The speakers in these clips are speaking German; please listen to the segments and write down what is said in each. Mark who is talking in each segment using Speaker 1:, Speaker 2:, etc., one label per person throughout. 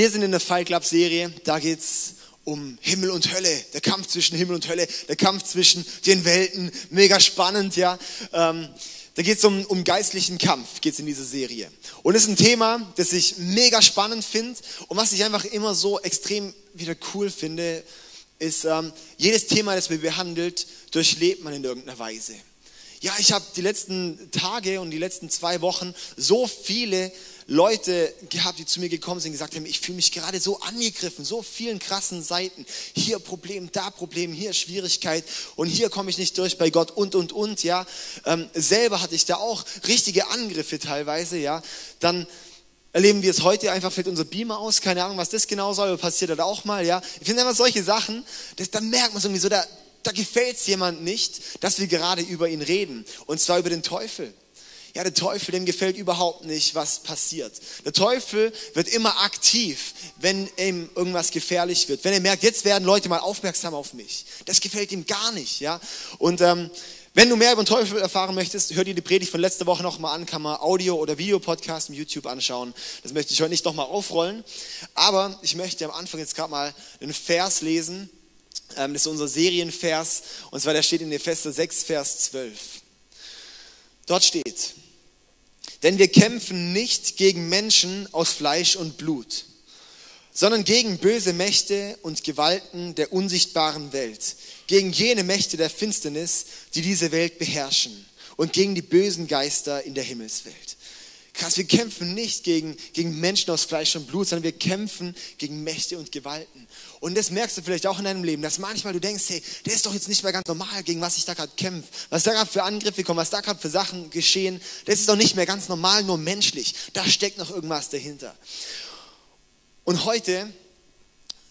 Speaker 1: Wir sind in der Fight Club Serie, da geht es um Himmel und Hölle, der Kampf zwischen Himmel und Hölle, der Kampf zwischen den Welten, mega spannend, ja. Ähm, da geht es um, um geistlichen Kampf, geht es in dieser Serie. Und es ist ein Thema, das ich mega spannend finde und was ich einfach immer so extrem wieder cool finde, ist, ähm, jedes Thema, das man behandelt, durchlebt man in irgendeiner Weise. Ja, ich habe die letzten Tage und die letzten zwei Wochen so viele Leute gehabt, die zu mir gekommen sind gesagt haben, ich fühle mich gerade so angegriffen, so vielen krassen Seiten. Hier Problem, da Problem, hier Schwierigkeit und hier komme ich nicht durch bei Gott und, und, und, ja. Ähm, selber hatte ich da auch richtige Angriffe teilweise, ja. Dann erleben wir es heute, einfach fällt unser Beamer aus, keine Ahnung, was das genau soll, passiert das auch mal, ja. Ich finde immer solche Sachen, das, da merkt man so irgendwie so, da, da gefällt es jemand nicht, dass wir gerade über ihn reden. Und zwar über den Teufel. Ja, der Teufel, dem gefällt überhaupt nicht, was passiert. Der Teufel wird immer aktiv, wenn ihm irgendwas gefährlich wird. Wenn er merkt, jetzt werden Leute mal aufmerksam auf mich. Das gefällt ihm gar nicht, ja. Und ähm, wenn du mehr über den Teufel erfahren möchtest, hör dir die Predigt von letzter Woche nochmal an, kann man Audio- oder Videopodcast im YouTube anschauen. Das möchte ich heute nicht nochmal aufrollen. Aber ich möchte am Anfang jetzt gerade mal einen Vers lesen. Ähm, das ist unser Serienvers. Und zwar der steht in Epheser 6, Vers 12. Dort steht, denn wir kämpfen nicht gegen Menschen aus Fleisch und Blut, sondern gegen böse Mächte und Gewalten der unsichtbaren Welt, gegen jene Mächte der Finsternis, die diese Welt beherrschen und gegen die bösen Geister in der Himmelswelt. Krass, wir kämpfen nicht gegen, gegen Menschen aus Fleisch und Blut, sondern wir kämpfen gegen Mächte und Gewalten. Und das merkst du vielleicht auch in deinem Leben, dass manchmal du denkst, hey, der ist doch jetzt nicht mehr ganz normal, gegen was ich da gerade kämpfe, was da gerade für Angriffe kommen, was da gerade für Sachen geschehen. Das ist doch nicht mehr ganz normal, nur menschlich. Da steckt noch irgendwas dahinter. Und heute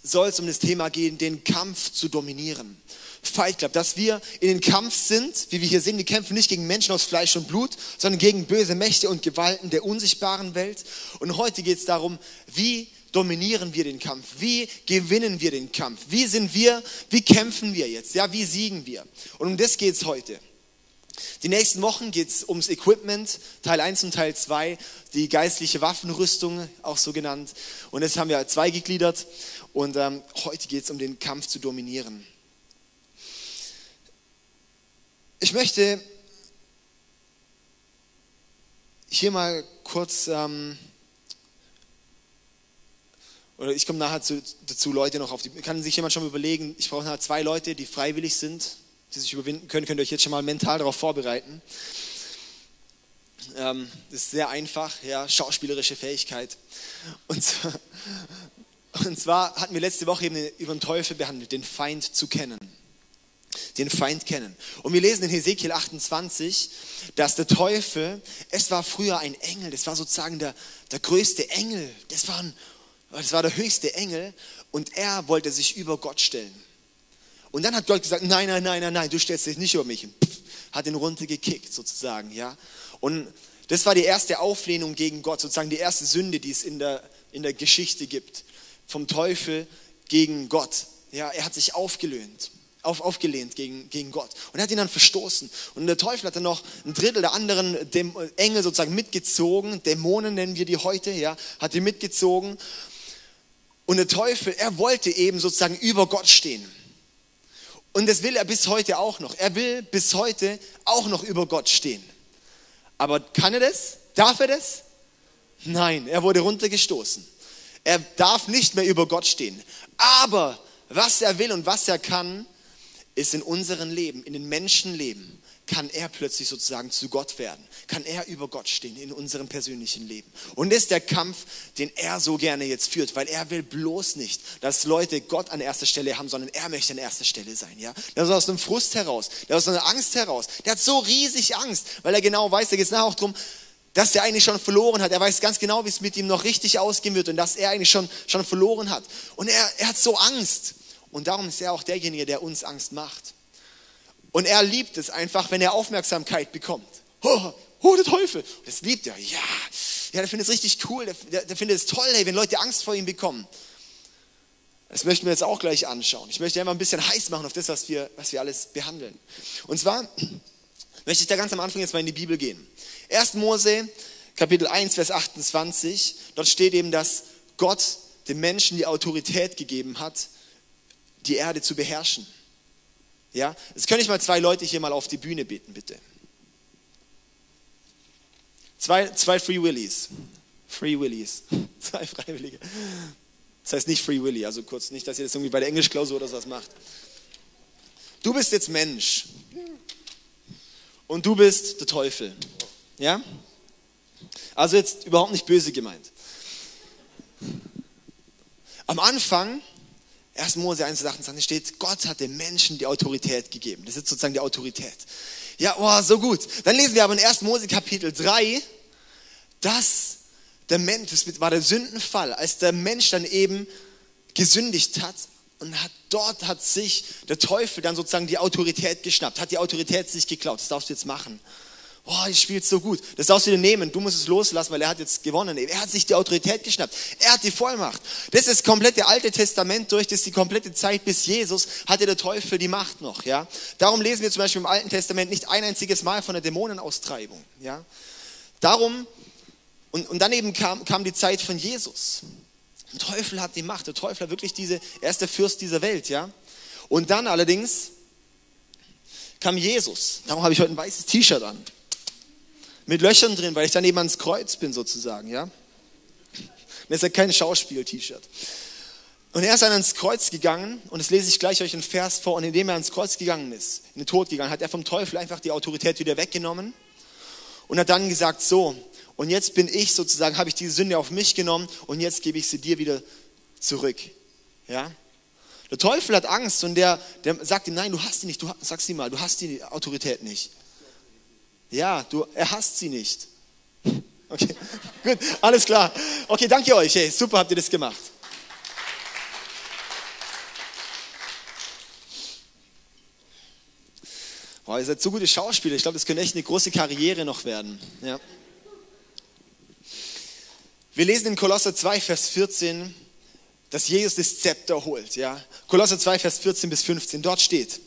Speaker 1: soll es um das Thema gehen, den Kampf zu dominieren. Fight Club, dass wir in den Kampf sind, wie wir hier sehen, wir kämpfen nicht gegen Menschen aus Fleisch und Blut, sondern gegen böse Mächte und Gewalten der unsichtbaren Welt. Und heute geht es darum, wie dominieren wir den Kampf? Wie gewinnen wir den Kampf? Wie sind wir, wie kämpfen wir jetzt? Ja, wie siegen wir? Und um das geht es heute. Die nächsten Wochen geht es ums Equipment, Teil 1 und Teil 2, die geistliche Waffenrüstung, auch so genannt. Und das haben wir zwei gegliedert. Und ähm, heute geht es um den Kampf zu dominieren. Ich möchte hier mal kurz, ähm, oder ich komme nachher zu, dazu, Leute noch auf die, kann sich jemand schon mal überlegen, ich brauche nachher zwei Leute, die freiwillig sind, die sich überwinden können, könnt ihr euch jetzt schon mal mental darauf vorbereiten. Ähm, das ist sehr einfach, ja, schauspielerische Fähigkeit. Und zwar, und zwar hatten wir letzte Woche eben über den Teufel behandelt, den Feind zu kennen den Feind kennen. Und wir lesen in Hesekiel 28, dass der Teufel, es war früher ein Engel, das war sozusagen der, der größte Engel, das war, ein, das war der höchste Engel und er wollte sich über Gott stellen. Und dann hat Gott gesagt, nein, nein, nein, nein, nein, du stellst dich nicht über mich. Und pff, hat ihn runtergekickt sozusagen, ja. Und das war die erste Auflehnung gegen Gott, sozusagen die erste Sünde, die es in der, in der Geschichte gibt. Vom Teufel gegen Gott. Ja, er hat sich aufgelöhnt auf, aufgelehnt gegen, gegen Gott. Und er hat ihn dann verstoßen. Und der Teufel hat dann noch ein Drittel der anderen dem Engel sozusagen mitgezogen, Dämonen nennen wir die heute, ja, hat die mitgezogen. Und der Teufel, er wollte eben sozusagen über Gott stehen. Und das will er bis heute auch noch. Er will bis heute auch noch über Gott stehen. Aber kann er das? Darf er das? Nein, er wurde runtergestoßen. Er darf nicht mehr über Gott stehen. Aber was er will und was er kann, ist in unserem Leben, in den Menschenleben, kann er plötzlich sozusagen zu Gott werden, kann er über Gott stehen in unserem persönlichen Leben. Und das ist der Kampf, den er so gerne jetzt führt, weil er will bloß nicht, dass Leute Gott an erster Stelle haben, sondern er möchte an erster Stelle sein. Ja? Das ist aus einem Frust heraus, das ist aus einer Angst heraus. Der hat so riesig Angst, weil er genau weiß, da geht es nachher auch darum, dass er eigentlich schon verloren hat. Er weiß ganz genau, wie es mit ihm noch richtig ausgehen wird und dass er eigentlich schon, schon verloren hat. Und er, er hat so Angst. Und darum ist er auch derjenige, der uns Angst macht. Und er liebt es einfach, wenn er Aufmerksamkeit bekommt. Oh, oh der Teufel. Das liebt er. Ja, ja der findet es richtig cool. Der, der, der findet es toll, ey, wenn Leute Angst vor ihm bekommen. Das möchten wir jetzt auch gleich anschauen. Ich möchte einfach ein bisschen heiß machen auf das, was wir, was wir alles behandeln. Und zwar möchte ich da ganz am Anfang jetzt mal in die Bibel gehen. 1. Mose, Kapitel 1, Vers 28. Dort steht eben, dass Gott dem Menschen die Autorität gegeben hat, die Erde zu beherrschen. Ja, jetzt könnte ich mal zwei Leute hier mal auf die Bühne beten, bitte. Zwei, zwei Free Willies. Free Willies. Zwei Freiwillige. Das heißt nicht Free Willy, also kurz nicht, dass ihr das irgendwie bei der Englischklausur oder sowas macht. Du bist jetzt Mensch. Und du bist der Teufel. Ja? Also jetzt überhaupt nicht böse gemeint. Am Anfang, 1. Mose 1, 28 steht, Gott hat den Menschen die Autorität gegeben. Das ist sozusagen die Autorität. Ja, oh, so gut. Dann lesen wir aber in 1. Mose Kapitel 3, dass der Mensch, das war der Sündenfall, als der Mensch dann eben gesündigt hat und hat, dort hat sich der Teufel dann sozusagen die Autorität geschnappt, hat die Autorität sich geklaut. Das darfst du jetzt machen. Oh, ich spiele so gut. Das darfst du dir nehmen. Du musst es loslassen, weil er hat jetzt gewonnen. Er hat sich die Autorität geschnappt. Er hat die Vollmacht. Das ist das komplette Alte Testament durch. Das ist die komplette Zeit bis Jesus hatte der Teufel die Macht noch. Ja, darum lesen wir zum Beispiel im Alten Testament nicht ein einziges Mal von der Dämonenaustreibung. Ja, darum und, und dann eben kam, kam die Zeit von Jesus. Der Teufel hat die Macht. Der Teufel hat wirklich diese, er ist der Fürst dieser Welt. Ja, und dann allerdings kam Jesus. Darum habe ich heute ein weißes T-Shirt an mit Löchern drin, weil ich dann eben ans Kreuz bin sozusagen, ja. Das ist ja kein Schauspiel-T-Shirt. Und er ist dann ans Kreuz gegangen, und das lese ich gleich euch einen Vers vor, und indem er ans Kreuz gegangen ist, in den Tod gegangen, hat er vom Teufel einfach die Autorität wieder weggenommen und hat dann gesagt, so, und jetzt bin ich sozusagen, habe ich diese Sünde auf mich genommen und jetzt gebe ich sie dir wieder zurück. Ja? Der Teufel hat Angst und der, der sagt ihm, nein, du hast die nicht, du sagst sie mal, du hast die Autorität nicht. Ja, du, er hasst sie nicht. Okay, gut, alles klar. Okay, danke euch. Hey, super habt ihr das gemacht. Boah, ihr seid so gute Schauspieler. Ich glaube, das könnte echt eine große Karriere noch werden. Ja. Wir lesen in Kolosser 2, Vers 14, dass Jesus das Zepter holt. Ja. Kolosser 2, Vers 14 bis 15. Dort steht,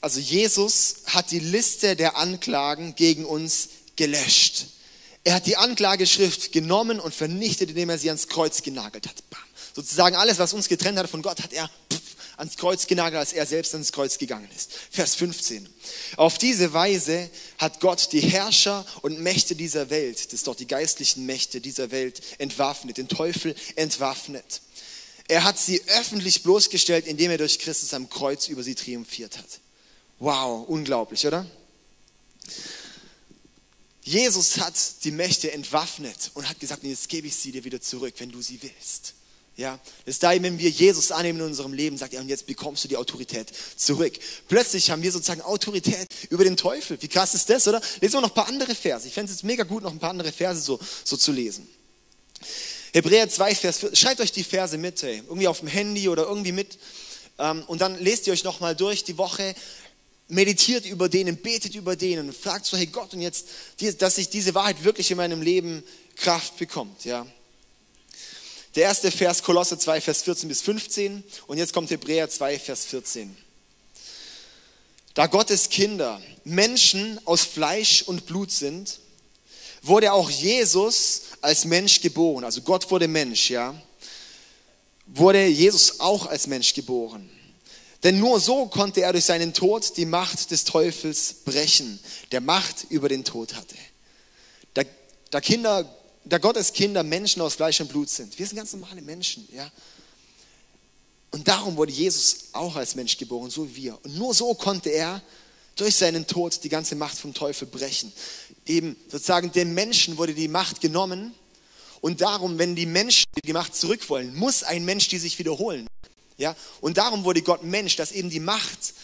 Speaker 1: also Jesus hat die Liste der Anklagen gegen uns gelöscht. Er hat die Anklageschrift genommen und vernichtet, indem er sie ans Kreuz genagelt hat. Bam. Sozusagen alles, was uns getrennt hat von Gott, hat er ans Kreuz genagelt, als er selbst ans Kreuz gegangen ist. Vers 15. Auf diese Weise hat Gott die Herrscher und Mächte dieser Welt, das ist doch die geistlichen Mächte dieser Welt, entwaffnet, den Teufel entwaffnet. Er hat sie öffentlich bloßgestellt, indem er durch Christus am Kreuz über sie triumphiert hat. Wow, unglaublich, oder? Jesus hat die Mächte entwaffnet und hat gesagt, jetzt gebe ich sie dir wieder zurück, wenn du sie willst. Ja, das ist da, wenn wir Jesus annehmen in unserem Leben, sagt er, und jetzt bekommst du die Autorität zurück. Plötzlich haben wir sozusagen Autorität über den Teufel. Wie krass ist das, oder? Lesen wir noch ein paar andere Verse. Ich fände es jetzt mega gut, noch ein paar andere Verse so, so zu lesen. Hebräer 2, Vers 4. Schreibt euch die Verse mit, ey. irgendwie auf dem Handy oder irgendwie mit. Ähm, und dann lest ihr euch nochmal durch die Woche meditiert über denen, betet über denen, fragt so, hey Gott, und jetzt, dass sich diese Wahrheit wirklich in meinem Leben Kraft bekommt, ja. Der erste Vers, Kolosse 2, Vers 14 bis 15, und jetzt kommt Hebräer 2, Vers 14. Da Gottes Kinder Menschen aus Fleisch und Blut sind, wurde auch Jesus als Mensch geboren. Also Gott wurde Mensch, ja. Wurde Jesus auch als Mensch geboren. Denn nur so konnte er durch seinen Tod die Macht des Teufels brechen, der Macht über den Tod hatte. Da, da, Kinder, da Gottes Kinder Menschen aus Fleisch und Blut sind. Wir sind ganz normale Menschen, ja. Und darum wurde Jesus auch als Mensch geboren, so wie wir. Und nur so konnte er durch seinen Tod die ganze Macht vom Teufel brechen. Eben sozusagen den Menschen wurde die Macht genommen. Und darum, wenn die Menschen die Macht zurück wollen, muss ein Mensch die sich wiederholen. Ja? Und darum wurde Gott Mensch, dass eben die Macht,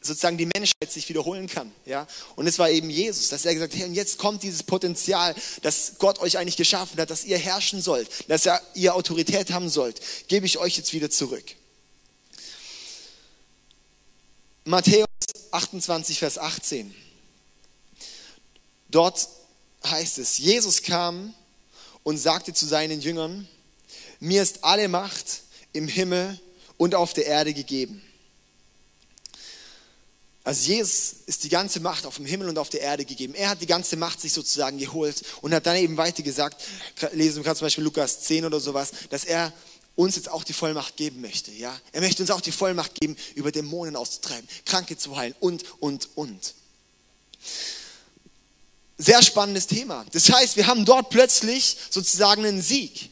Speaker 1: sozusagen die Menschheit sich wiederholen kann. Ja? Und es war eben Jesus, dass er gesagt hat, hey, und jetzt kommt dieses Potenzial, das Gott euch eigentlich geschaffen hat, dass ihr herrschen sollt, dass ihr Autorität haben sollt, gebe ich euch jetzt wieder zurück. Matthäus 28, Vers 18. Dort heißt es, Jesus kam und sagte zu seinen Jüngern, mir ist alle Macht im Himmel und auf der Erde gegeben. Also Jesus ist die ganze Macht auf dem Himmel und auf der Erde gegeben. Er hat die ganze Macht sich sozusagen geholt und hat dann eben weiter gesagt, lesen wir gerade zum Beispiel Lukas 10 oder sowas, dass er uns jetzt auch die Vollmacht geben möchte. Ja? Er möchte uns auch die Vollmacht geben, über Dämonen auszutreiben, Kranke zu heilen und, und, und. Sehr spannendes Thema. Das heißt, wir haben dort plötzlich sozusagen einen Sieg.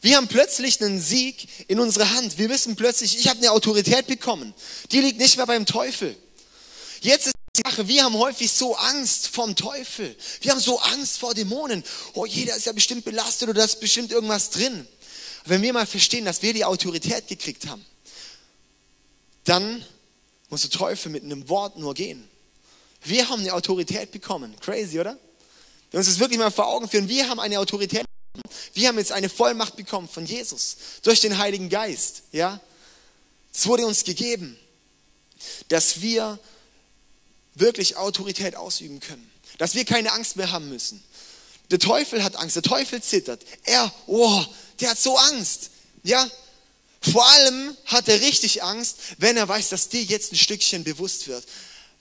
Speaker 1: Wir haben plötzlich einen Sieg in unserer Hand. Wir wissen plötzlich, ich habe eine Autorität bekommen. Die liegt nicht mehr beim Teufel. Jetzt ist die Sache, wir haben häufig so Angst vom Teufel. Wir haben so Angst vor Dämonen. Oh, jeder ist ja bestimmt belastet oder da ist bestimmt irgendwas drin. Wenn wir mal verstehen, dass wir die Autorität gekriegt haben, dann muss der Teufel mit einem Wort nur gehen. Wir haben eine Autorität bekommen. Crazy, oder? Wir uns das wirklich mal vor Augen führen. Wir haben eine Autorität. Wir haben jetzt eine Vollmacht bekommen von Jesus durch den Heiligen Geist. Ja? Es wurde uns gegeben, dass wir wirklich Autorität ausüben können. Dass wir keine Angst mehr haben müssen. Der Teufel hat Angst, der Teufel zittert. Er, oh, der hat so Angst. Ja? Vor allem hat er richtig Angst, wenn er weiß, dass dir jetzt ein Stückchen bewusst wird,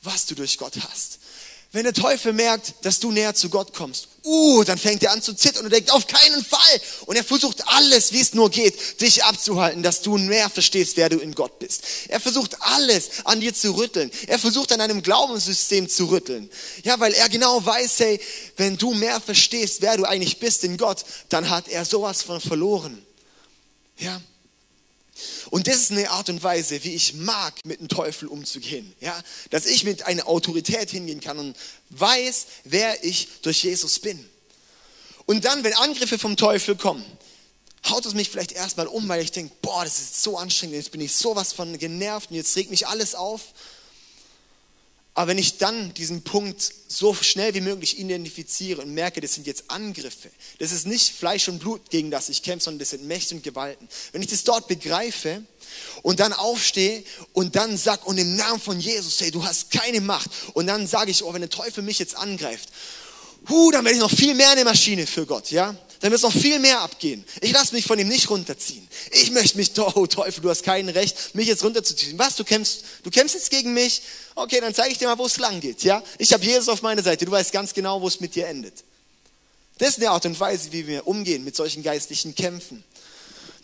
Speaker 1: was du durch Gott hast. Wenn der Teufel merkt, dass du näher zu Gott kommst, uh, dann fängt er an zu zittern und denkt, auf keinen Fall. Und er versucht alles, wie es nur geht, dich abzuhalten, dass du mehr verstehst, wer du in Gott bist. Er versucht alles an dir zu rütteln. Er versucht an deinem Glaubenssystem zu rütteln. Ja, weil er genau weiß, hey, wenn du mehr verstehst, wer du eigentlich bist in Gott, dann hat er sowas von verloren. Ja, und das ist eine Art und Weise, wie ich mag, mit dem Teufel umzugehen. Ja? Dass ich mit einer Autorität hingehen kann und weiß, wer ich durch Jesus bin. Und dann, wenn Angriffe vom Teufel kommen, haut es mich vielleicht erstmal um, weil ich denke, boah, das ist so anstrengend, jetzt bin ich sowas von genervt und jetzt regt mich alles auf. Aber wenn ich dann diesen Punkt so schnell wie möglich identifiziere und merke, das sind jetzt Angriffe, das ist nicht Fleisch und Blut, gegen das ich kämpfe, sondern das sind Mächte und Gewalten. Wenn ich das dort begreife und dann aufstehe und dann sag und im Namen von Jesus, hey, du hast keine Macht. Und dann sage ich, oh, wenn der Teufel mich jetzt angreift, huh, dann werde ich noch viel mehr eine Maschine für Gott, ja? Dann wird es noch viel mehr abgehen. Ich lasse mich von ihm nicht runterziehen. Ich möchte mich, oh Teufel, du hast kein Recht, mich jetzt runterzuziehen. Was, du kämpfst, du kämpfst jetzt gegen mich? Okay, dann zeige ich dir mal, wo es lang geht, ja? Ich habe Jesus auf meiner Seite, du weißt ganz genau, wo es mit dir endet. Das ist eine Art und Weise, wie wir umgehen mit solchen geistlichen Kämpfen.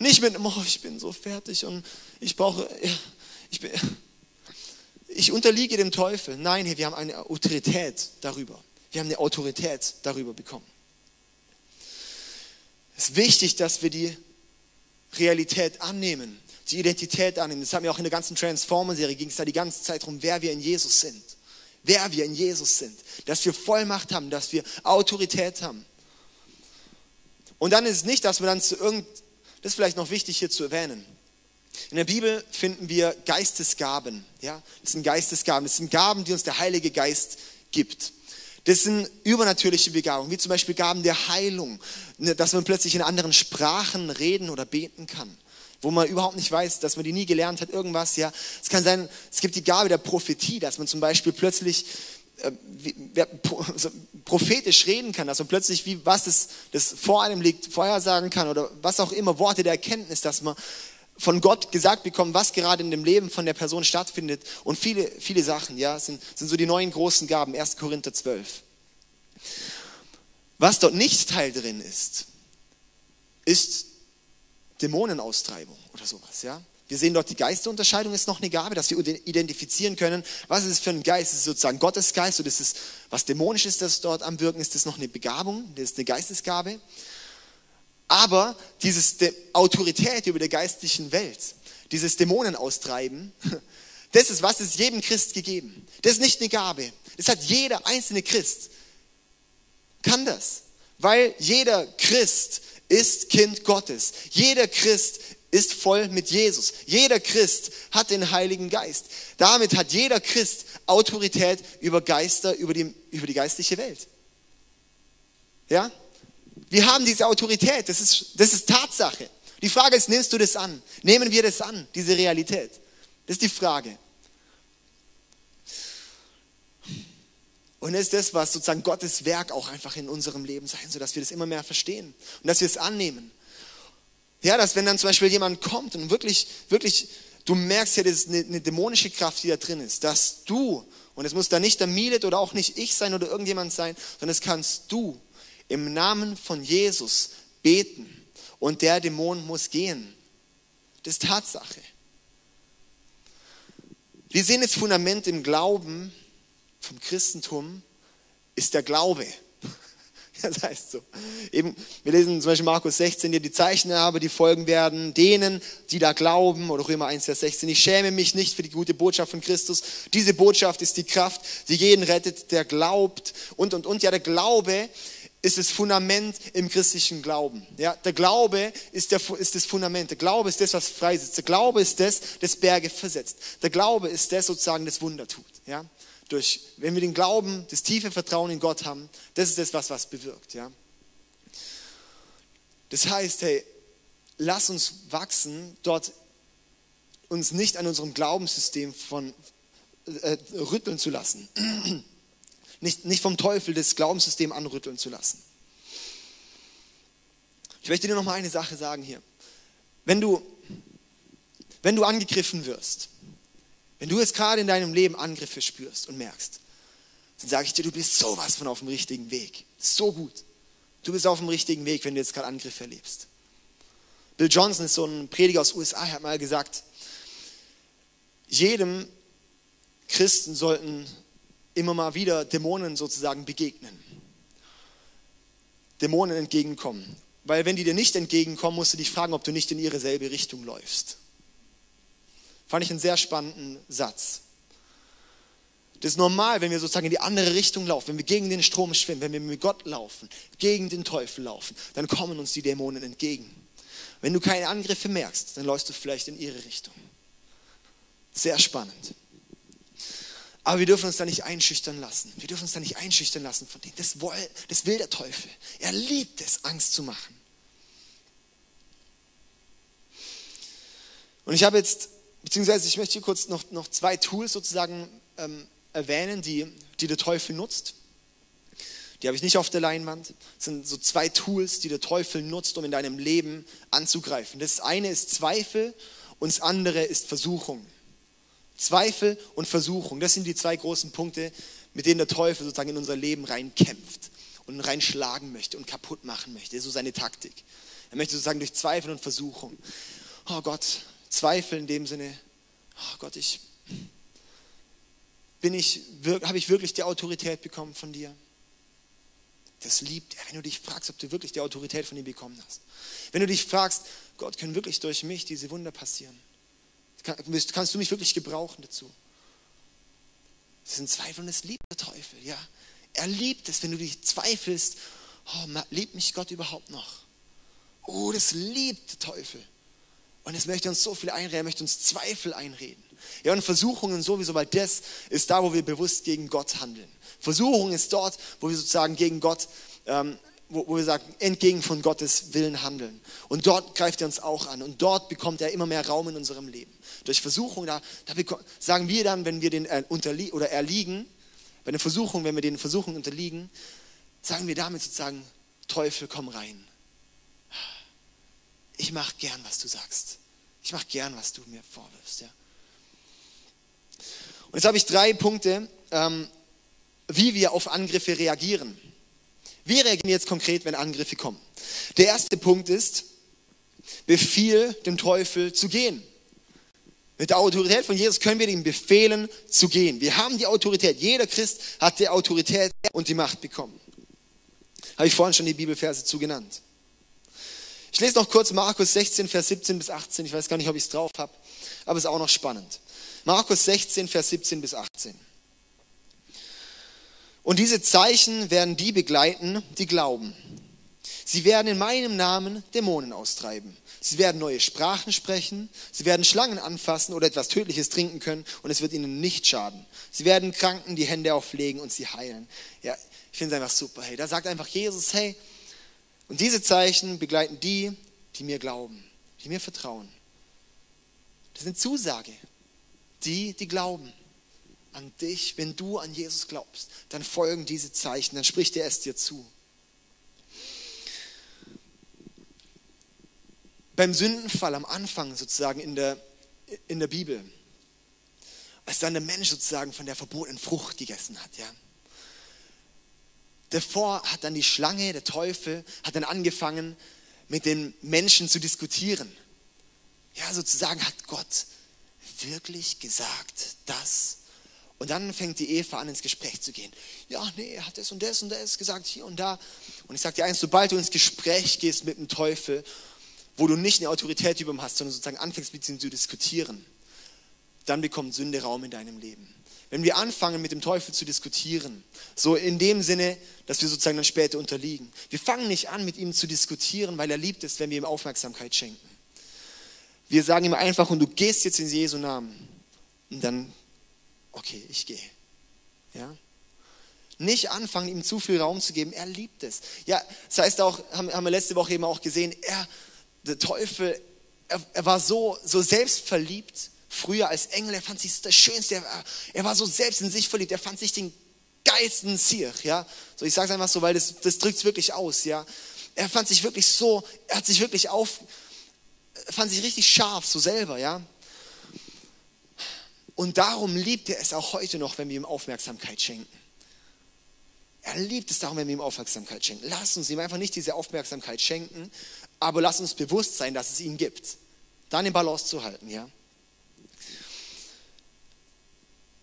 Speaker 1: Nicht mit, oh, ich bin so fertig und ich brauche, ich bin, ich unterliege dem Teufel. Nein, wir haben eine Autorität darüber. Wir haben eine Autorität darüber bekommen. Es ist wichtig, dass wir die Realität annehmen, die Identität annehmen. Das haben wir auch in der ganzen Transformer-Serie, ging es da die ganze Zeit darum, wer wir in Jesus sind. Wer wir in Jesus sind. Dass wir Vollmacht haben, dass wir Autorität haben. Und dann ist es nicht, dass wir dann zu irgend, das ist vielleicht noch wichtig hier zu erwähnen. In der Bibel finden wir Geistesgaben. Ja? Das sind Geistesgaben. Das sind Gaben, die uns der Heilige Geist gibt. Das sind übernatürliche Begabungen, wie zum Beispiel Gaben der Heilung, ne, dass man plötzlich in anderen Sprachen reden oder beten kann, wo man überhaupt nicht weiß, dass man die nie gelernt hat, irgendwas. Ja, es kann sein, es gibt die Gabe der Prophetie, dass man zum Beispiel plötzlich äh, prophetisch reden kann, dass man plötzlich wie was das, das vor einem liegt, vorhersagen kann oder was auch immer, Worte der Erkenntnis, dass man von Gott gesagt bekommen, was gerade in dem Leben von der Person stattfindet und viele, viele Sachen, ja, sind, sind so die neuen großen Gaben, 1. Korinther 12. Was dort nicht Teil drin ist, ist Dämonenaustreibung oder sowas, ja. Wir sehen dort, die Geisterunterscheidung ist noch eine Gabe, dass wir identifizieren können, was ist es für ein Geist? Ist es sozusagen Gottes Geist oder ist es was dämonisch ist, das dort am Wirken ist? Das noch eine Begabung, das ist eine Geistesgabe. Aber diese Autorität über der geistlichen Welt, dieses Dämonenaustreiben, das ist, was ist jedem Christ gegeben. Das ist nicht eine Gabe. Das hat jeder einzelne Christ. Kann das. Weil jeder Christ ist Kind Gottes. Jeder Christ ist voll mit Jesus. Jeder Christ hat den Heiligen Geist. Damit hat jeder Christ Autorität über Geister, über die, über die geistliche Welt. Ja? Wir haben diese Autorität, das ist, das ist Tatsache. Die Frage ist, nimmst du das an? Nehmen wir das an, diese Realität? Das ist die Frage. Und ist das, was sozusagen Gottes Werk auch einfach in unserem Leben sein soll, dass wir das immer mehr verstehen und dass wir es annehmen. Ja, dass wenn dann zum Beispiel jemand kommt und wirklich, wirklich, du merkst ja, das ist eine, eine dämonische Kraft, die da drin ist, dass du Und es muss da nicht der Milet oder auch nicht ich sein oder irgendjemand sein, sondern es kannst du im Namen von Jesus beten und der Dämon muss gehen. Das ist Tatsache. Wir sehen das Fundament im Glauben vom Christentum ist der Glaube. Das heißt so. Eben, wir lesen zum Beispiel Markus 16, die Zeichen habe, die folgen werden denen, die da glauben, oder Römer 1, Vers 16. Ich schäme mich nicht für die gute Botschaft von Christus. Diese Botschaft ist die Kraft, die jeden rettet, der glaubt. Und, und, und. Ja, der Glaube ist das Fundament im christlichen Glauben. Ja, der Glaube ist, der, ist das Fundament. Der Glaube ist das, was freisetzt. Der Glaube ist das, das Berge versetzt. Der Glaube ist das sozusagen, das Wunder tut. Ja, durch, wenn wir den Glauben, das tiefe Vertrauen in Gott haben, das ist das, was was bewirkt. Ja? Das heißt, hey, lass uns wachsen, dort uns nicht an unserem Glaubenssystem von, äh, rütteln zu lassen. Nicht, nicht vom Teufel das Glaubenssystem anrütteln zu lassen. Ich möchte dir noch mal eine Sache sagen hier. Wenn du, wenn du angegriffen wirst, wenn du jetzt gerade in deinem Leben Angriffe spürst und merkst, dann sage ich dir, du bist sowas von auf dem richtigen Weg. So gut. Du bist auf dem richtigen Weg, wenn du jetzt gerade Angriffe erlebst. Bill Johnson ist so ein Prediger aus den USA, er hat mal gesagt, jedem Christen sollten immer mal wieder Dämonen sozusagen begegnen. Dämonen entgegenkommen. Weil wenn die dir nicht entgegenkommen, musst du dich fragen, ob du nicht in ihre selbe Richtung läufst. Fand ich einen sehr spannenden Satz. Das ist normal, wenn wir sozusagen in die andere Richtung laufen, wenn wir gegen den Strom schwimmen, wenn wir mit Gott laufen, gegen den Teufel laufen, dann kommen uns die Dämonen entgegen. Wenn du keine Angriffe merkst, dann läufst du vielleicht in ihre Richtung. Sehr spannend. Aber wir dürfen uns da nicht einschüchtern lassen. Wir dürfen uns da nicht einschüchtern lassen von denen. Das, will, das will der Teufel. Er liebt es, Angst zu machen. Und ich habe jetzt beziehungsweise ich möchte hier kurz noch, noch zwei Tools sozusagen ähm, erwähnen, die, die der Teufel nutzt. Die habe ich nicht auf der Leinwand. Das sind so zwei Tools, die der Teufel nutzt, um in deinem Leben anzugreifen. Das eine ist Zweifel und das andere ist Versuchung. Zweifel und Versuchung, das sind die zwei großen Punkte, mit denen der Teufel sozusagen in unser Leben reinkämpft und reinschlagen möchte und kaputt machen möchte. Das ist so seine Taktik. Er möchte sozusagen durch Zweifel und Versuchung. Oh Gott, Zweifel in dem Sinne, oh Gott, ich bin ich, habe ich wirklich die Autorität bekommen von dir? Das liebt er, wenn du dich fragst, ob du wirklich die Autorität von ihm bekommen hast. Wenn du dich fragst, Gott, können wirklich durch mich diese Wunder passieren? Kannst du mich wirklich gebrauchen dazu? Das sind Zweifel und es liebt der Teufel, ja. Er liebt es, wenn du dich zweifelst, oh, liebt mich Gott überhaupt noch? Oh, das liebt der Teufel. Und es möchte uns so viel einreden, er möchte uns Zweifel einreden. Ja, und Versuchungen sowieso, weil das ist da, wo wir bewusst gegen Gott handeln. Versuchung ist dort, wo wir sozusagen gegen Gott, ähm, wo, wo wir sagen, entgegen von Gottes Willen handeln. Und dort greift er uns auch an. Und dort bekommt er immer mehr Raum in unserem Leben. Durch Versuchung, da, da sagen wir dann, wenn wir den äh, unterliegen oder erliegen, bei der Versuchung, wenn wir den Versuchungen unterliegen, sagen wir damit sozusagen, Teufel, komm rein ich mache gern, was du sagst. Ich mache gern, was du mir vorwirfst. Ja. Und jetzt habe ich drei Punkte, ähm, wie wir auf Angriffe reagieren. Wir reagieren jetzt konkret, wenn Angriffe kommen. Der erste Punkt ist, befiehl dem Teufel zu gehen. Mit der Autorität von Jesus können wir ihm befehlen zu gehen. Wir haben die Autorität. Jeder Christ hat die Autorität und die Macht bekommen. Habe ich vorhin schon die Bibelverse zu genannt. Ich lese noch kurz Markus 16, Vers 17 bis 18. Ich weiß gar nicht, ob ich es drauf habe, aber es ist auch noch spannend. Markus 16, Vers 17 bis 18. Und diese Zeichen werden die begleiten, die glauben. Sie werden in meinem Namen Dämonen austreiben. Sie werden neue Sprachen sprechen. Sie werden Schlangen anfassen oder etwas Tödliches trinken können und es wird ihnen nicht schaden. Sie werden Kranken die Hände auflegen und sie heilen. Ja, ich finde es einfach super. Hey, da sagt einfach Jesus, hey, und diese Zeichen begleiten die, die mir glauben, die mir vertrauen. Das ist eine Zusage. Die, die glauben an dich, wenn du an Jesus glaubst, dann folgen diese Zeichen, dann spricht er es dir zu. Beim Sündenfall am Anfang sozusagen in der, in der Bibel, als dann der Mensch sozusagen von der verbotenen Frucht gegessen hat. Ja. Davor hat dann die Schlange, der Teufel, hat dann angefangen, mit den Menschen zu diskutieren. Ja, sozusagen hat Gott wirklich gesagt, das. Und dann fängt die Eva an, ins Gespräch zu gehen. Ja, nee, er hat das und das und das gesagt, hier und da. Und ich sage dir eins, sobald du ins Gespräch gehst mit dem Teufel, wo du nicht eine Autorität über ihn hast, sondern sozusagen anfängst mit ihm zu diskutieren, dann bekommt Sünde Raum in deinem Leben. Wenn wir anfangen, mit dem Teufel zu diskutieren, so in dem Sinne, dass wir sozusagen dann später unterliegen. Wir fangen nicht an, mit ihm zu diskutieren, weil er liebt es, wenn wir ihm Aufmerksamkeit schenken. Wir sagen ihm einfach, und du gehst jetzt in Jesu Namen. Und dann, okay, ich gehe. Ja? Nicht anfangen, ihm zu viel Raum zu geben. Er liebt es. Ja, das heißt auch, haben, wir letzte Woche eben auch gesehen, er, der Teufel, er, er war so, so selbstverliebt, früher als Engel, er fand sich das Schönste, er war, er war so selbst in sich verliebt, er fand sich den geilsten Zier, ja. So, ich sage es einfach so, weil das, das drückt es wirklich aus, ja. Er fand sich wirklich so, er hat sich wirklich auf, fand sich richtig scharf, so selber, ja. Und darum liebt er es auch heute noch, wenn wir ihm Aufmerksamkeit schenken. Er liebt es darum, wenn wir ihm Aufmerksamkeit schenken. Lass uns ihm einfach nicht diese Aufmerksamkeit schenken, aber lass uns bewusst sein, dass es ihn gibt. Dann in Balance zu halten, ja.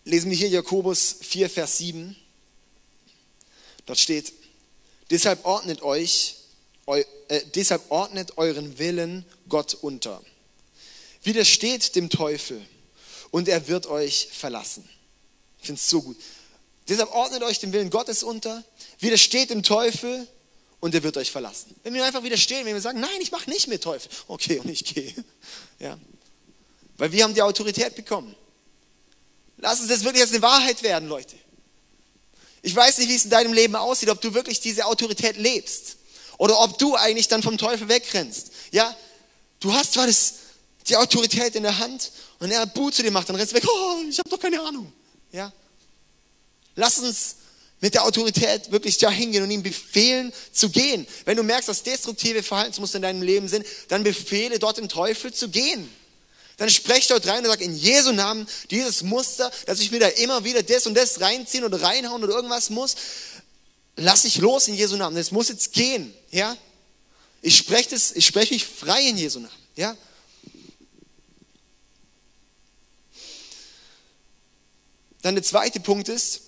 Speaker 1: lesen wir hier Jakobus 4, Vers 7. Dort steht, deshalb ordnet euch, eu, äh, deshalb ordnet euren Willen Gott unter. Widersteht dem Teufel und er wird euch verlassen. Ich finde es so gut. Deshalb ordnet euch dem Willen Gottes unter, widersteht dem Teufel und er wird euch verlassen. Wenn wir einfach widerstehen, wenn wir sagen, nein, ich mache nicht mit Teufel, okay, und ich gehe. Ja. Weil wir haben die Autorität bekommen. Lass uns das wirklich als eine Wahrheit werden, Leute. Ich weiß nicht, wie es in deinem Leben aussieht, ob du wirklich diese Autorität lebst oder ob du eigentlich dann vom Teufel wegrennst. Ja, du hast zwar das, die Autorität in der Hand und er Bu zu dir macht, dann rennst du weg. Oh, ich habe doch keine Ahnung. Ja, lass uns mit der Autorität wirklich da hingehen und ihm befehlen zu gehen. Wenn du merkst, dass destruktive Verhaltensmuster in deinem Leben sind, dann befehle dort dem Teufel zu gehen dann sprecht dort rein und sagt in Jesu Namen dieses Muster, dass ich mir da immer wieder das und das reinziehen oder reinhauen oder irgendwas muss, lass ich los in Jesu Namen. Das muss jetzt gehen, ja? Ich spreche ich spreche mich frei in Jesu Namen, ja? Dann der zweite Punkt ist,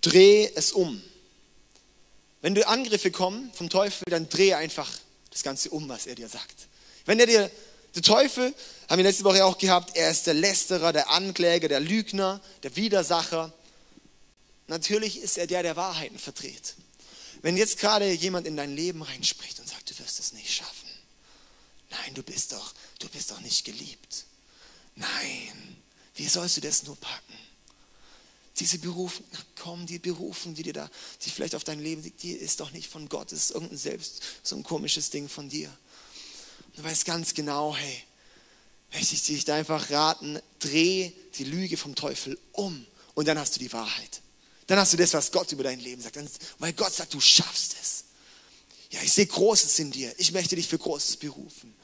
Speaker 1: dreh es um. Wenn du Angriffe kommen vom Teufel, dann dreh einfach das Ganze um, was er dir sagt. Wenn er dir der Teufel, haben wir letzte Woche auch gehabt, er ist der Lästerer, der Ankläger, der Lügner, der Widersacher. Natürlich ist er der, der Wahrheiten verdreht. Wenn jetzt gerade jemand in dein Leben reinspricht und sagt, du wirst es nicht schaffen. Nein, du bist doch, du bist doch nicht geliebt. Nein, wie sollst du das nur packen? Diese Berufung, komm, die Berufung, die dir da, die vielleicht auf dein Leben liegt, die ist doch nicht von Gott, das ist irgendein Selbst, so ein komisches Ding von dir. Du weißt ganz genau, hey, möchte ich dich da einfach raten, dreh die Lüge vom Teufel um und dann hast du die Wahrheit. Dann hast du das, was Gott über dein Leben sagt. Weil Gott sagt, du schaffst es. Ja, ich sehe Großes in dir. Ich möchte dich für Großes berufen.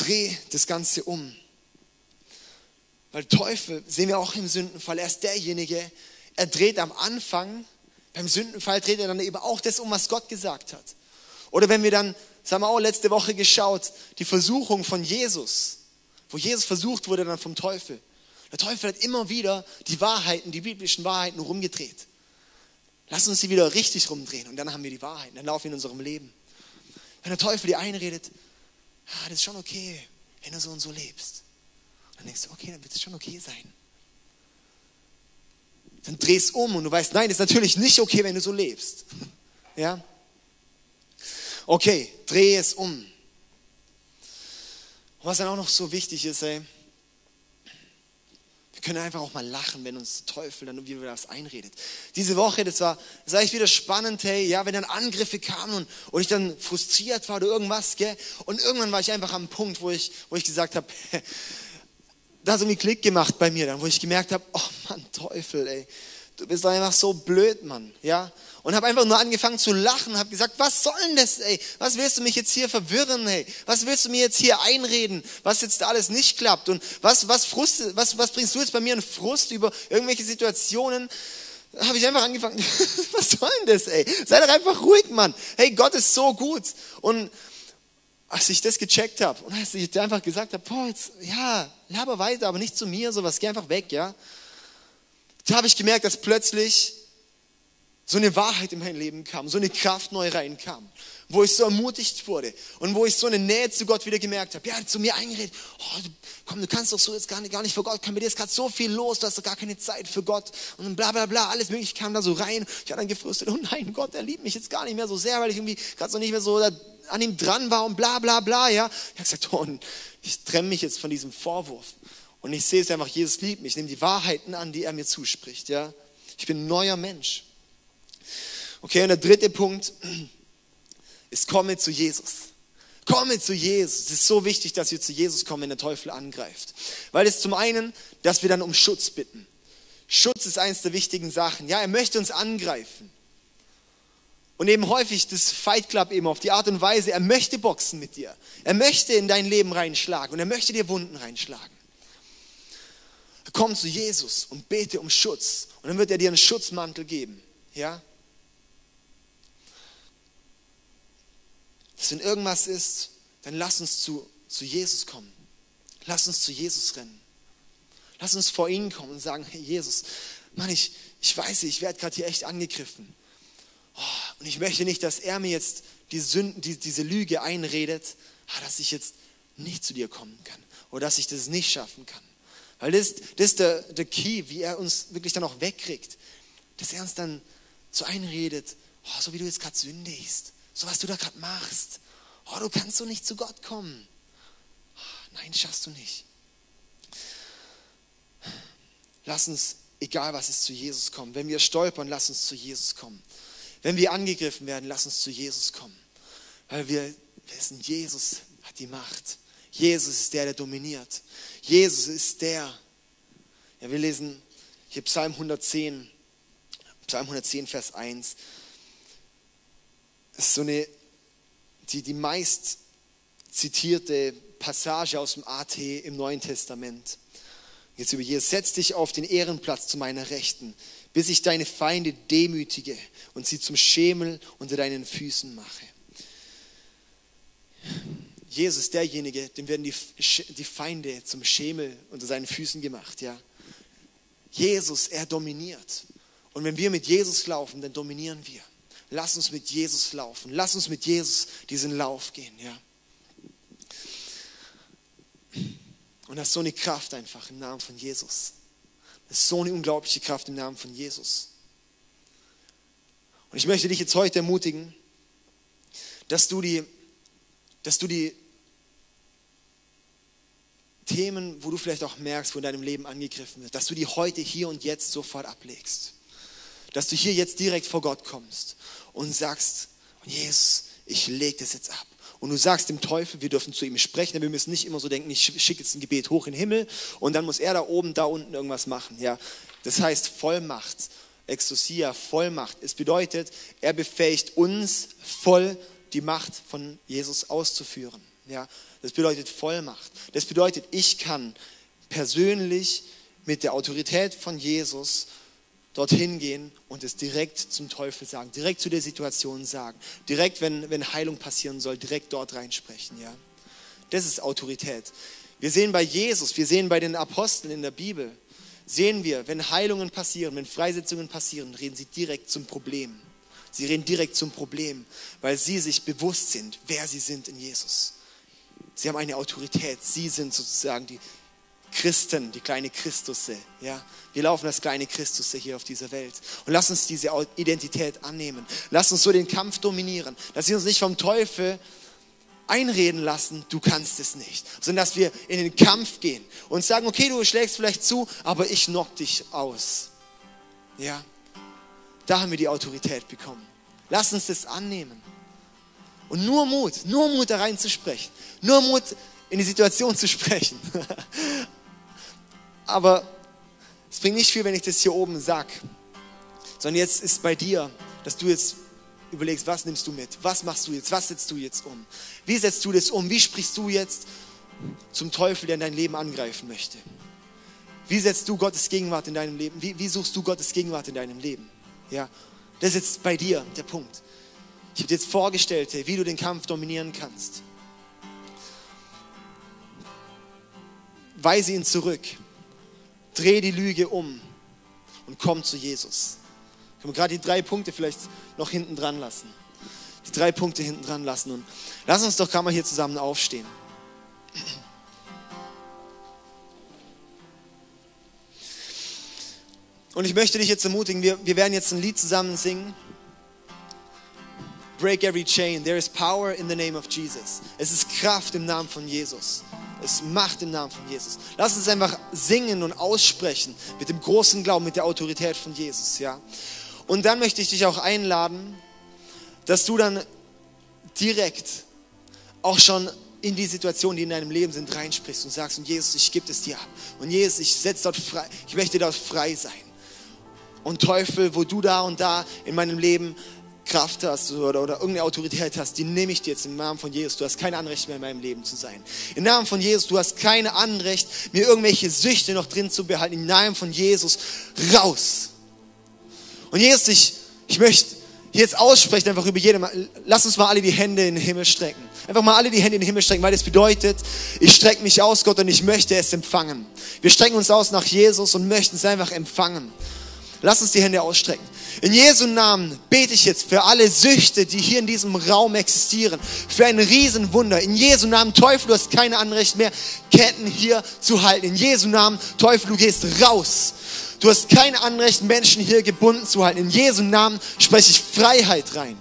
Speaker 1: Dreh das Ganze um. Weil Teufel, sehen wir auch im Sündenfall, er ist derjenige, er dreht am Anfang, beim Sündenfall dreht er dann eben auch das um, was Gott gesagt hat. Oder wenn wir dann, das haben wir auch letzte Woche geschaut, die Versuchung von Jesus, wo Jesus versucht wurde dann vom Teufel. Der Teufel hat immer wieder die Wahrheiten, die biblischen Wahrheiten rumgedreht. Lass uns sie wieder richtig rumdrehen und dann haben wir die Wahrheiten, dann laufen wir in unserem Leben. Wenn der Teufel dir einredet, ah, das ist schon okay, wenn du so und so lebst. Dann denkst du, okay, dann wird es schon okay sein. Dann drehst um und du weißt, nein, das ist natürlich nicht okay, wenn du so lebst. Ja? Okay, dreh es um. Und was dann auch noch so wichtig ist, ey, wir können einfach auch mal lachen, wenn uns der Teufel dann wieder was einredet. Diese Woche, das war, das war echt wieder spannend, hey, ja, wenn dann Angriffe kamen und, und ich dann frustriert war oder irgendwas, gell, und irgendwann war ich einfach am Punkt, wo ich, wo ich gesagt habe, da hat irgendwie Klick gemacht bei mir dann, wo ich gemerkt habe, oh Mann, Teufel, ey, du bist einfach so blöd, Mann, ja. Und habe einfach nur angefangen zu lachen, habe gesagt, was soll denn das, ey? Was willst du mich jetzt hier verwirren, ey? Was willst du mir jetzt hier einreden, was jetzt alles nicht klappt? Und was, was, Frust, was, was bringst du jetzt bei mir in Frust über irgendwelche Situationen? habe ich einfach angefangen, was soll denn das, ey? Sei doch einfach ruhig, Mann. Hey, Gott ist so gut. Und als ich das gecheckt habe und als ich einfach gesagt habe, boah, jetzt, ja, laber weiter, aber nicht zu mir, sowas, geh einfach weg, ja. Da habe ich gemerkt, dass plötzlich so eine Wahrheit in mein Leben kam, so eine Kraft neu reinkam, wo ich so ermutigt wurde und wo ich so eine Nähe zu Gott wieder gemerkt habe. Ja, zu mir eingeredet, oh, komm, du kannst doch so jetzt gar nicht, gar nicht vor Gott, komm, bei dir ist gerade so viel los, du hast doch gar keine Zeit für Gott und bla bla bla, alles mögliche kam da so rein. Ich habe dann gefrustet, oh nein, Gott, er liebt mich jetzt gar nicht mehr so sehr, weil ich irgendwie gerade so nicht mehr so an ihm dran war und bla bla bla, ja. Ich habe gesagt, oh, ich trenne mich jetzt von diesem Vorwurf und ich sehe es einfach, Jesus liebt mich, ich nehme die Wahrheiten an, die er mir zuspricht, ja. Ich bin ein neuer Mensch. Okay, und der dritte Punkt ist, komme zu Jesus. Komme zu Jesus. Es ist so wichtig, dass wir zu Jesus kommen, wenn der Teufel angreift. Weil es zum einen, dass wir dann um Schutz bitten. Schutz ist eines der wichtigen Sachen. Ja, er möchte uns angreifen. Und eben häufig das Fight Club eben auf die Art und Weise, er möchte boxen mit dir. Er möchte in dein Leben reinschlagen und er möchte dir Wunden reinschlagen. Komm zu Jesus und bete um Schutz und dann wird er dir einen Schutzmantel geben. Ja? Dass wenn irgendwas ist, dann lass uns zu, zu Jesus kommen. Lass uns zu Jesus rennen. Lass uns vor ihn kommen und sagen, hey Jesus, Mann, ich, ich weiß, ich werde gerade hier echt angegriffen. Oh, und ich möchte nicht, dass er mir jetzt die Sünden, die, diese Lüge einredet, ah, dass ich jetzt nicht zu dir kommen kann oder dass ich das nicht schaffen kann. Weil das, das ist der, der Key, wie er uns wirklich dann auch wegkriegt. Dass er uns dann so einredet, oh, so wie du jetzt gerade sündigst, so was du da gerade machst. Oh, du kannst so nicht zu Gott kommen. Oh, nein, schaffst du nicht. Lass uns, egal was ist, zu Jesus kommen. Wenn wir stolpern, lass uns zu Jesus kommen. Wenn wir angegriffen werden, lass uns zu Jesus kommen. Weil wir wissen, Jesus hat die Macht. Jesus ist der, der dominiert. Jesus ist der. Ja, wir lesen hier Psalm 110, Psalm 110, Vers 1 ist so eine, die, die meist zitierte Passage aus dem AT im Neuen Testament. Jetzt über hier, setz dich auf den Ehrenplatz zu meiner Rechten, bis ich deine Feinde demütige und sie zum Schemel unter deinen Füßen mache. Jesus, derjenige, dem werden die, die Feinde zum Schemel unter seinen Füßen gemacht, ja. Jesus, er dominiert. Und wenn wir mit Jesus laufen, dann dominieren wir. Lass uns mit Jesus laufen. Lass uns mit Jesus diesen Lauf gehen, ja. Und das ist so eine Kraft einfach im Namen von Jesus. Das ist so eine unglaubliche Kraft im Namen von Jesus. Und ich möchte dich jetzt heute ermutigen, dass du die, dass du die Themen, wo du vielleicht auch merkst, wo in deinem Leben angegriffen wird, dass du die heute, hier und jetzt sofort ablegst. Dass du hier jetzt direkt vor Gott kommst und sagst, Jesus, ich lege das jetzt ab. Und du sagst dem Teufel, wir dürfen zu ihm sprechen, wir müssen nicht immer so denken, ich schicke jetzt ein Gebet hoch in den Himmel und dann muss er da oben, da unten irgendwas machen. Ja, das heißt Vollmacht, Exousia, Vollmacht. Es bedeutet, er befähigt uns voll die Macht von Jesus auszuführen. Ja, das bedeutet Vollmacht. Das bedeutet, ich kann persönlich mit der Autorität von Jesus dorthin gehen und es direkt zum Teufel sagen, direkt zu der Situation sagen, direkt, wenn, wenn Heilung passieren soll, direkt dort reinsprechen. Ja? Das ist Autorität. Wir sehen bei Jesus, wir sehen bei den Aposteln in der Bibel, sehen wir, wenn Heilungen passieren, wenn Freisetzungen passieren, reden sie direkt zum Problem. Sie reden direkt zum Problem, weil sie sich bewusst sind, wer sie sind in Jesus. Sie haben eine Autorität. Sie sind sozusagen die, Christen, die kleine Christusse. Ja? Wir laufen als kleine Christusse hier auf dieser Welt. Und lass uns diese Identität annehmen. Lass uns so den Kampf dominieren, dass wir uns nicht vom Teufel einreden lassen, du kannst es nicht, sondern dass wir in den Kampf gehen und sagen, okay, du schlägst vielleicht zu, aber ich knock dich aus. Ja, da haben wir die Autorität bekommen. Lass uns das annehmen. Und nur Mut, nur Mut da reinzusprechen, nur Mut in die Situation zu sprechen. Aber es bringt nicht viel, wenn ich das hier oben sage. sondern jetzt ist bei dir, dass du jetzt überlegst, was nimmst du mit? Was machst du jetzt? Was setzt du jetzt um? Wie setzt du das um? Wie sprichst du jetzt zum Teufel, der in dein Leben angreifen möchte? Wie setzt du Gottes Gegenwart in deinem Leben? Wie, wie suchst du Gottes Gegenwart in deinem Leben? Ja, das ist jetzt bei dir der Punkt. Ich habe dir jetzt vorgestellt, wie du den Kampf dominieren kannst. Weise ihn zurück. Dreh die Lüge um und komm zu Jesus. Können wir gerade die drei Punkte vielleicht noch hinten dran lassen. Die drei Punkte hinten dran lassen. Und lass uns doch gerade mal hier zusammen aufstehen. Und ich möchte dich jetzt ermutigen, wir, wir werden jetzt ein Lied zusammen singen. Break every chain. There is power in the name of Jesus. Es ist Kraft im Namen von Jesus. Es macht im Namen von Jesus. Lass uns einfach singen und aussprechen mit dem großen Glauben, mit der Autorität von Jesus, ja. Und dann möchte ich dich auch einladen, dass du dann direkt auch schon in die Situation, die in deinem Leben sind, reinsprichst und sagst, und Jesus, ich gebe es dir ab. Und Jesus, ich setze dort frei, ich möchte dort frei sein. Und Teufel, wo du da und da in meinem Leben Kraft hast oder, oder irgendeine Autorität hast, die nehme ich dir jetzt im Namen von Jesus. Du hast kein Anrecht mehr in meinem Leben zu sein. Im Namen von Jesus, du hast kein Anrecht, mir irgendwelche Süchte noch drin zu behalten. Im Namen von Jesus, raus. Und Jesus, ich, ich möchte jetzt aussprechen, einfach über jedem. Lass uns mal alle die Hände in den Himmel strecken. Einfach mal alle die Hände in den Himmel strecken, weil das bedeutet, ich strecke mich aus, Gott, und ich möchte es empfangen. Wir strecken uns aus nach Jesus und möchten es einfach empfangen. Lass uns die Hände ausstrecken. In Jesu Namen bete ich jetzt für alle Süchte, die hier in diesem Raum existieren, für ein Riesenwunder. In Jesu Namen, Teufel, du hast keine Anrecht mehr, Ketten hier zu halten. In Jesu Namen, Teufel, du gehst raus. Du hast kein Anrecht, Menschen hier gebunden zu halten. In Jesu Namen spreche ich Freiheit rein.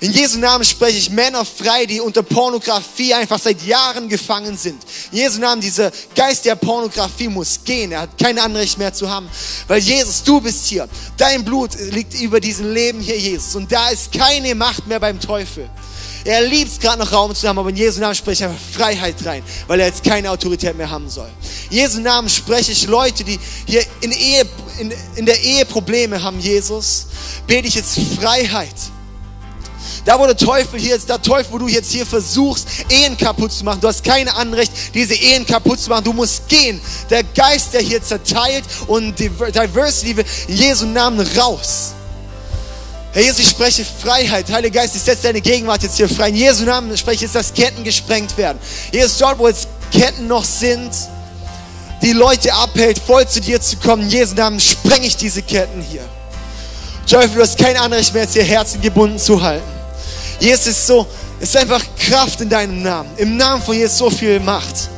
Speaker 1: In Jesu Namen spreche ich Männer frei, die unter Pornografie einfach seit Jahren gefangen sind. In Jesu Namen, dieser Geist der Pornografie muss gehen. Er hat kein Anrecht mehr zu haben. Weil Jesus, du bist hier. Dein Blut liegt über diesem Leben hier, Jesus. Und da ist keine Macht mehr beim Teufel. Er liebt es gerade noch Raum zu haben, aber in Jesu Namen spreche ich einfach Freiheit rein, weil er jetzt keine Autorität mehr haben soll. In Jesu Namen spreche ich Leute, die hier in, Ehe, in, in der Ehe Probleme haben, Jesus, bete ich jetzt Freiheit. Da, wo der Teufel hier ist, der Teufel, wo du jetzt hier versuchst, Ehen kaputt zu machen. Du hast kein Anrecht, diese Ehen kaputt zu machen. Du musst gehen. Der Geist, der hier zerteilt und Diversity in Jesu Namen raus. Herr Jesus, ich spreche Freiheit. Heiliger Geist, ich setze deine Gegenwart jetzt hier frei. In Jesu Namen spreche ich jetzt, dass Ketten gesprengt werden. Jesus, dort, wo jetzt Ketten noch sind, die Leute abhält, voll zu dir zu kommen. In Jesu Namen sprenge ich diese Ketten hier. Teufel, du hast kein Anrecht mehr, jetzt ihr Herzen gebunden zu halten. Jesus ist so, ist einfach Kraft in deinem Namen. Im Namen von Jesus so viel Macht.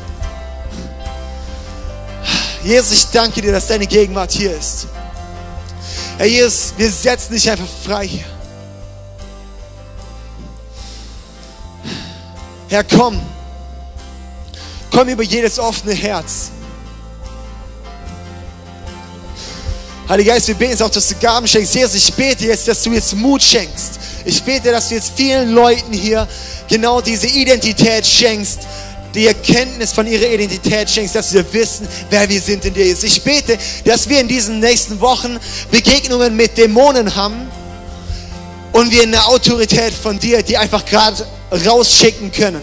Speaker 1: Jesus, ich danke dir, dass deine Gegenwart hier ist. Herr Jesus, wir setzen dich einfach frei hier. Herr, komm. Komm über jedes offene Herz. Heiliger Geist, wir beten jetzt auch, dass du Gaben schenkst. Jesus, ich bete jetzt, dass du jetzt Mut schenkst. Ich bete, dass du jetzt vielen Leuten hier genau diese Identität schenkst, die Erkenntnis von ihrer Identität schenkst, dass wir wissen, wer wir sind in dir. Ich bete, dass wir in diesen nächsten Wochen Begegnungen mit Dämonen haben und wir eine Autorität von dir, die einfach gerade rausschicken können.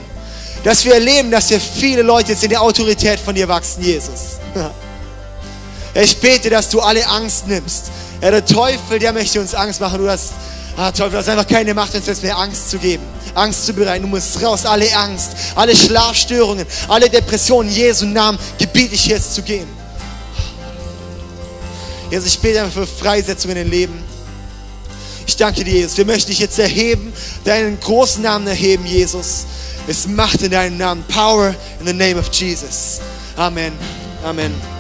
Speaker 1: Dass wir erleben, dass wir viele Leute jetzt in der Autorität von dir wachsen, Jesus. Ich bete, dass du alle Angst nimmst. Ja, der Teufel, der möchte uns Angst machen. Du hast, ah, Teufel, du hast einfach keine Macht, uns jetzt mehr Angst zu geben. Angst zu bereiten. Du musst raus. Alle Angst, alle Schlafstörungen, alle Depressionen, Jesu Namen, gebiete ich jetzt zu gehen. Jesus, ich bete einfach für Freisetzung in den Leben. Ich danke dir, Jesus. Wir möchten dich jetzt erheben, deinen großen Namen erheben, Jesus. Es macht in deinem Namen Power in the name of Jesus. Amen. Amen.